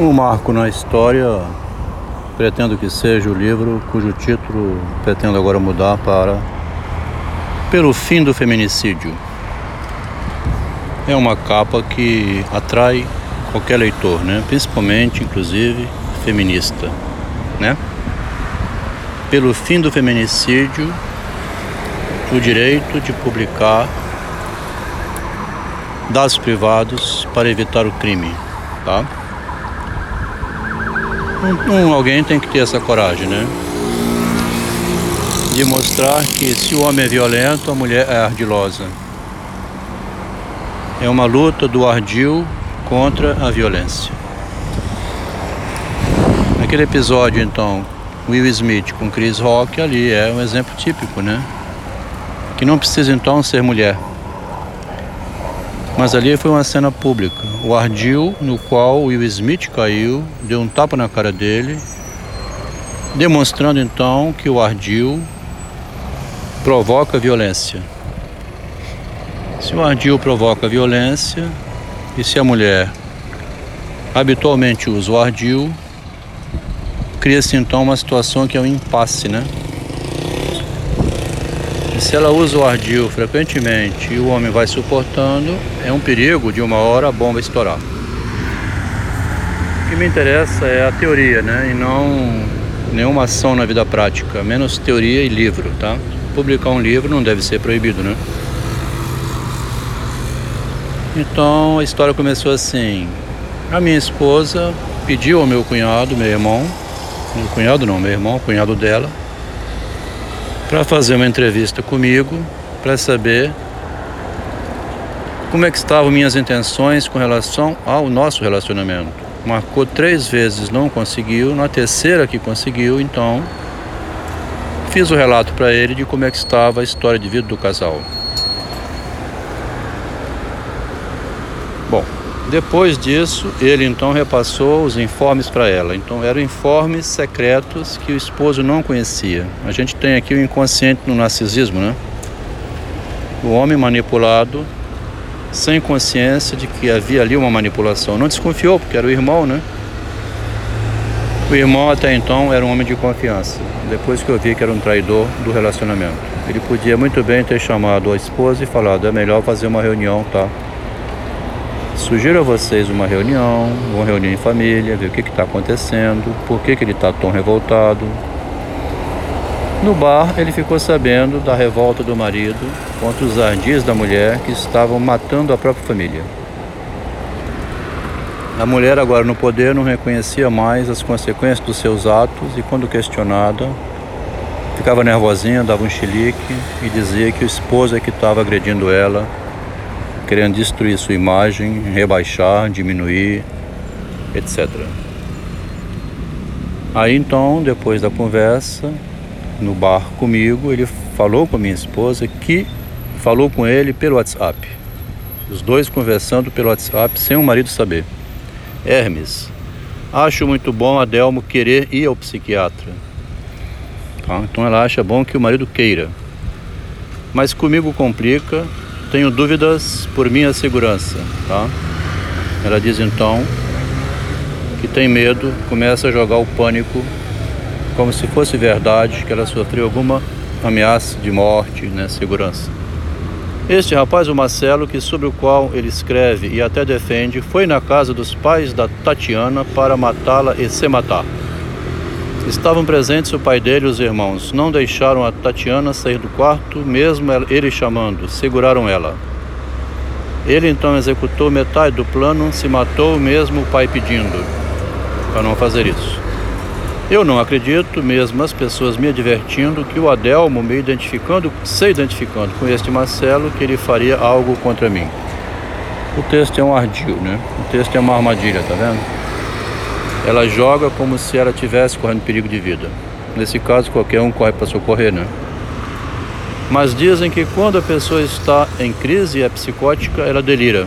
Um marco na história, pretendo que seja o livro cujo título pretendo agora mudar para Pelo Fim do Feminicídio. É uma capa que atrai qualquer leitor, né? principalmente, inclusive, feminista. Né? Pelo fim do feminicídio, o direito de publicar dados privados para evitar o crime. Tá? Um, um, alguém tem que ter essa coragem, né? De mostrar que se o homem é violento, a mulher é ardilosa. É uma luta do ardil contra a violência. Naquele episódio, então, Will Smith com Chris Rock, ali é um exemplo típico, né? Que não precisa então ser mulher. Mas ali foi uma cena pública. O ardil no qual Will Smith caiu, deu um tapa na cara dele, demonstrando então que o ardil provoca violência. Se o ardil provoca violência e se a mulher habitualmente usa o ardil, cria-se então uma situação que é um impasse, né? E se ela usa o ardil frequentemente e o homem vai suportando, é um perigo de uma hora a bomba estourar. O que me interessa é a teoria, né? E não nenhuma ação na vida prática, menos teoria e livro, tá? Publicar um livro não deve ser proibido, né? Então a história começou assim. A minha esposa pediu ao meu cunhado, meu irmão, meu cunhado não, meu irmão, cunhado dela, para fazer uma entrevista comigo para saber como é que estavam minhas intenções com relação ao nosso relacionamento. Marcou três vezes, não conseguiu, na terceira que conseguiu, então fiz o relato para ele de como é que estava a história de vida do casal. Depois disso, ele então repassou os informes para ela. Então eram informes secretos que o esposo não conhecia. A gente tem aqui o inconsciente no narcisismo, né? O homem manipulado sem consciência de que havia ali uma manipulação. Não desconfiou porque era o irmão, né? O irmão até então era um homem de confiança. Depois que eu vi que era um traidor do relacionamento, ele podia muito bem ter chamado a esposa e falado: é melhor fazer uma reunião, tá? Sugiro a vocês uma reunião, uma reunião em família, ver o que está acontecendo, por que, que ele está tão revoltado. No bar, ele ficou sabendo da revolta do marido contra os ardis da mulher que estavam matando a própria família. A mulher, agora no poder, não reconhecia mais as consequências dos seus atos e, quando questionada, ficava nervosinha, dava um chilique e dizia que o esposo é que estava agredindo ela querendo destruir sua imagem, rebaixar, diminuir, etc. Aí então, depois da conversa, no bar comigo, ele falou com minha esposa que falou com ele pelo WhatsApp. Os dois conversando pelo WhatsApp sem o marido saber. Hermes, acho muito bom a Delmo querer ir ao psiquiatra. Tá? Então ela acha bom que o marido queira. Mas comigo complica tenho dúvidas por minha segurança, tá? Ela diz então que tem medo, começa a jogar o pânico como se fosse verdade que ela sofreu alguma ameaça de morte, né, segurança. Este rapaz, o Marcelo, que sobre o qual ele escreve e até defende, foi na casa dos pais da Tatiana para matá-la e se matar. Estavam presentes o pai dele e os irmãos. Não deixaram a Tatiana sair do quarto, mesmo ele chamando, seguraram ela. Ele então executou metade do plano, se matou mesmo o pai pedindo para não fazer isso. Eu não acredito, mesmo as pessoas me advertindo, que o Adelmo me identificando, se identificando com este Marcelo, que ele faria algo contra mim. O texto é um ardil, né? O texto é uma armadilha, tá vendo? Ela joga como se ela tivesse correndo perigo de vida. Nesse caso, qualquer um corre para socorrer, né? Mas dizem que quando a pessoa está em crise e é psicótica, ela delira.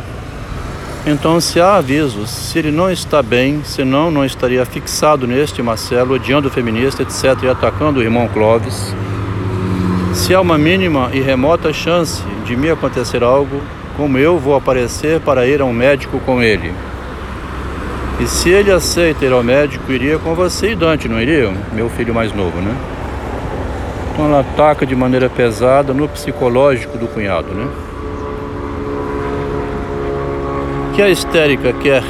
Então, se há avisos, se ele não está bem, senão não estaria fixado neste Marcelo, odiando o feminista, etc., e atacando o irmão Clóvis. Se há uma mínima e remota chance de me acontecer algo, como eu vou aparecer para ir a um médico com ele? E se ele aceita ir ao médico, iria com você e Dante, não iria? Meu filho mais novo, né? Então ela ataca de maneira pesada no psicológico do cunhado, né? Que a histérica quer,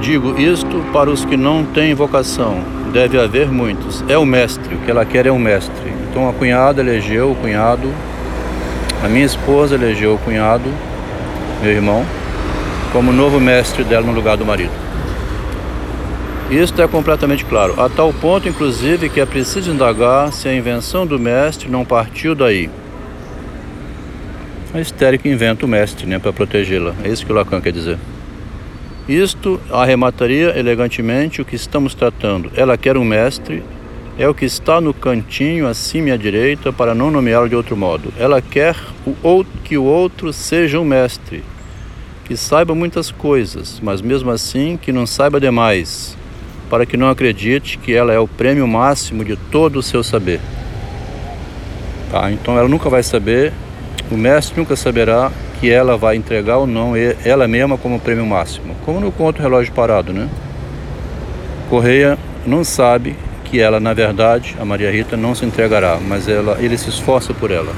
digo isto para os que não têm vocação, deve haver muitos. É o mestre, o que ela quer é o mestre. Então a cunhada elegeu o cunhado, a minha esposa elegeu o cunhado, meu irmão, como novo mestre dela no lugar do marido. Isto é completamente claro, a tal ponto, inclusive, que é preciso indagar se a invenção do mestre não partiu daí. A histérica inventa o mestre né, para protegê-la. É isso que o Lacan quer dizer. Isto arremataria elegantemente o que estamos tratando. Ela quer um mestre, é o que está no cantinho acima à direita, para não nomeá-lo de outro modo. Ela quer o outro, que o outro seja um mestre, que saiba muitas coisas, mas mesmo assim que não saiba demais para que não acredite que ela é o prêmio máximo de todo o seu saber. Tá? Então ela nunca vai saber, o mestre nunca saberá que ela vai entregar ou não ela mesma como prêmio máximo. Como no conto Relógio Parado, né? Correia não sabe que ela, na verdade, a Maria Rita não se entregará, mas ela, ele se esforça por ela.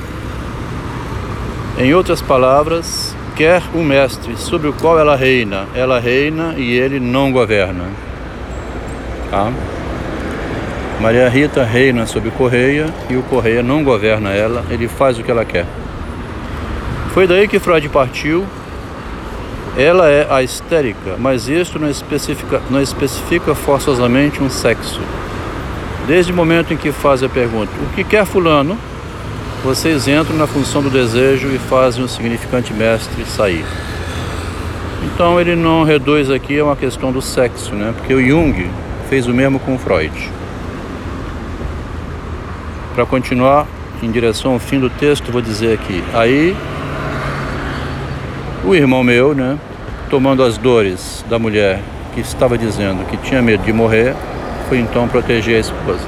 Em outras palavras, quer um mestre sobre o qual ela reina, ela reina e ele não governa. Tá? Maria Rita reina sobre Correia e o Correia não governa ela, ele faz o que ela quer. Foi daí que Freud partiu. Ela é a histérica, mas isto não especifica, não especifica forçosamente um sexo. Desde o momento em que faz a pergunta, o que quer fulano? Vocês entram na função do desejo e fazem o significante mestre sair. Então ele não reduz aqui a uma questão do sexo, né? Porque o Jung fez o mesmo com Freud. Para continuar em direção ao fim do texto, vou dizer aqui. Aí, o irmão meu, né, tomando as dores da mulher que estava dizendo que tinha medo de morrer, foi então proteger a esposa.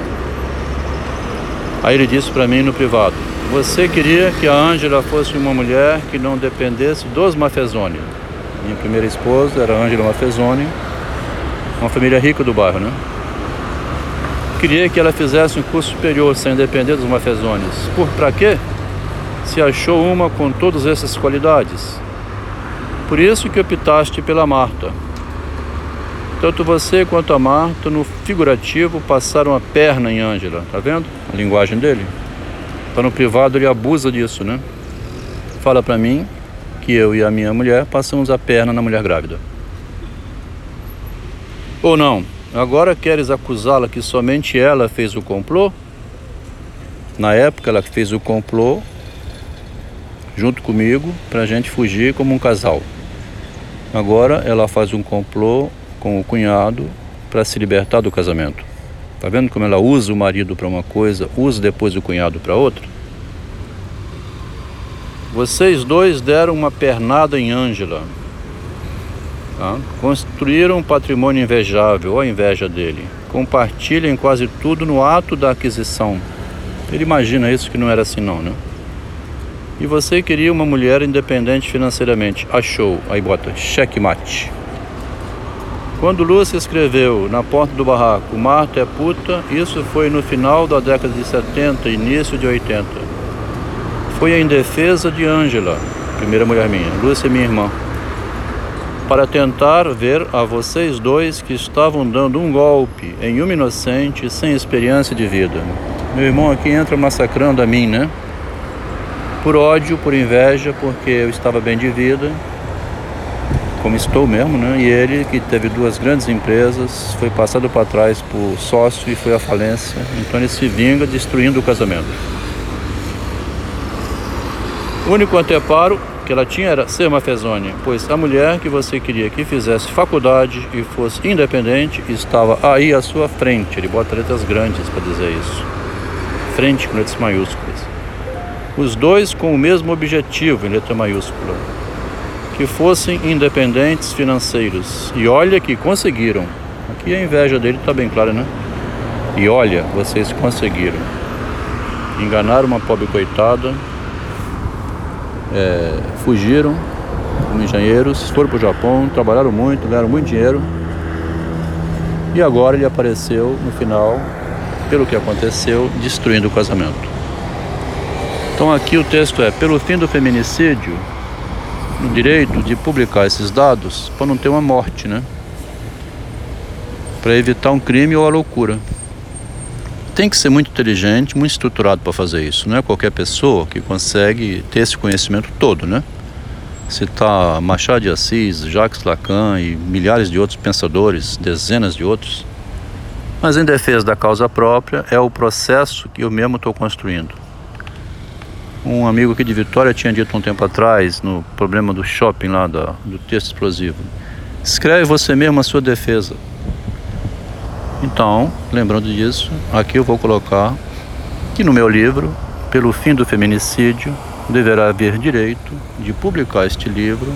Aí ele disse para mim no privado: Você queria que a Ângela fosse uma mulher que não dependesse dos Mafezoni. Minha primeira esposa era Ângela Mafezoni uma família rica do bairro, né? Queria que ela fizesse um curso superior sem depender dos mafezones. Por para quê? Se achou uma com todas essas qualidades. Por isso que optaste pela Marta. Tanto você quanto a Marta, no figurativo, passaram a perna em Ângela. Tá vendo? A linguagem dele. Tá no privado ele abusa disso, né? Fala para mim que eu e a minha mulher passamos a perna na mulher grávida. Ou não? Agora queres acusá-la que somente ela fez o complô? Na época ela fez o complô junto comigo para a gente fugir como um casal. Agora ela faz um complô com o cunhado para se libertar do casamento. Tá vendo como ela usa o marido para uma coisa, usa depois o cunhado para outra? Vocês dois deram uma pernada em Ângela. Tá? Construíram um patrimônio invejável, a inveja dele. Compartilhem quase tudo no ato da aquisição. Ele imagina isso que não era assim não, né? E você queria uma mulher independente financeiramente. Achou. Aí bota checkmate. Quando Lúcia escreveu na porta do barraco Marta é puta, isso foi no final da década de 70, início de 80. Foi em defesa de Ângela, primeira mulher minha. Lúcia é minha irmã para tentar ver a vocês dois que estavam dando um golpe em uma inocente sem experiência de vida. Meu irmão aqui entra massacrando a mim, né? Por ódio, por inveja, porque eu estava bem de vida, como estou mesmo, né? E ele, que teve duas grandes empresas, foi passado para trás por sócio e foi à falência. Então ele se vinga destruindo o casamento. Único anteparo que ela tinha era ser uma fezônia, pois a mulher que você queria que fizesse faculdade e fosse independente estava aí à sua frente. Ele bota letras grandes para dizer isso. Frente com letras maiúsculas. Os dois com o mesmo objetivo em letra maiúscula. Que fossem independentes financeiros. E olha que conseguiram. Aqui a inveja dele está bem clara, né? E olha, vocês conseguiram. Enganaram uma pobre coitada é, fugiram como engenheiros, foram para o Japão, trabalharam muito, ganharam muito dinheiro E agora ele apareceu no final, pelo que aconteceu, destruindo o casamento. Então aqui o texto é: pelo fim do feminicídio, no direito de publicar esses dados para não ter uma morte, né? Para evitar um crime ou a loucura. Tem que ser muito inteligente, muito estruturado para fazer isso. Não é qualquer pessoa que consegue ter esse conhecimento todo, né? citar Machado de Assis, Jacques Lacan e milhares de outros pensadores, dezenas de outros. Mas em defesa da causa própria é o processo que eu mesmo estou construindo. Um amigo aqui de Vitória tinha dito um tempo atrás, no problema do shopping lá, do texto explosivo. Escreve você mesmo a sua defesa. Então, lembrando disso, aqui eu vou colocar que no meu livro, Pelo Fim do Feminicídio, deverá haver direito de publicar este livro.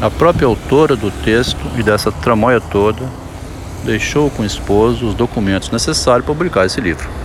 A própria autora do texto e dessa tramóia toda deixou com o esposo os documentos necessários para publicar esse livro.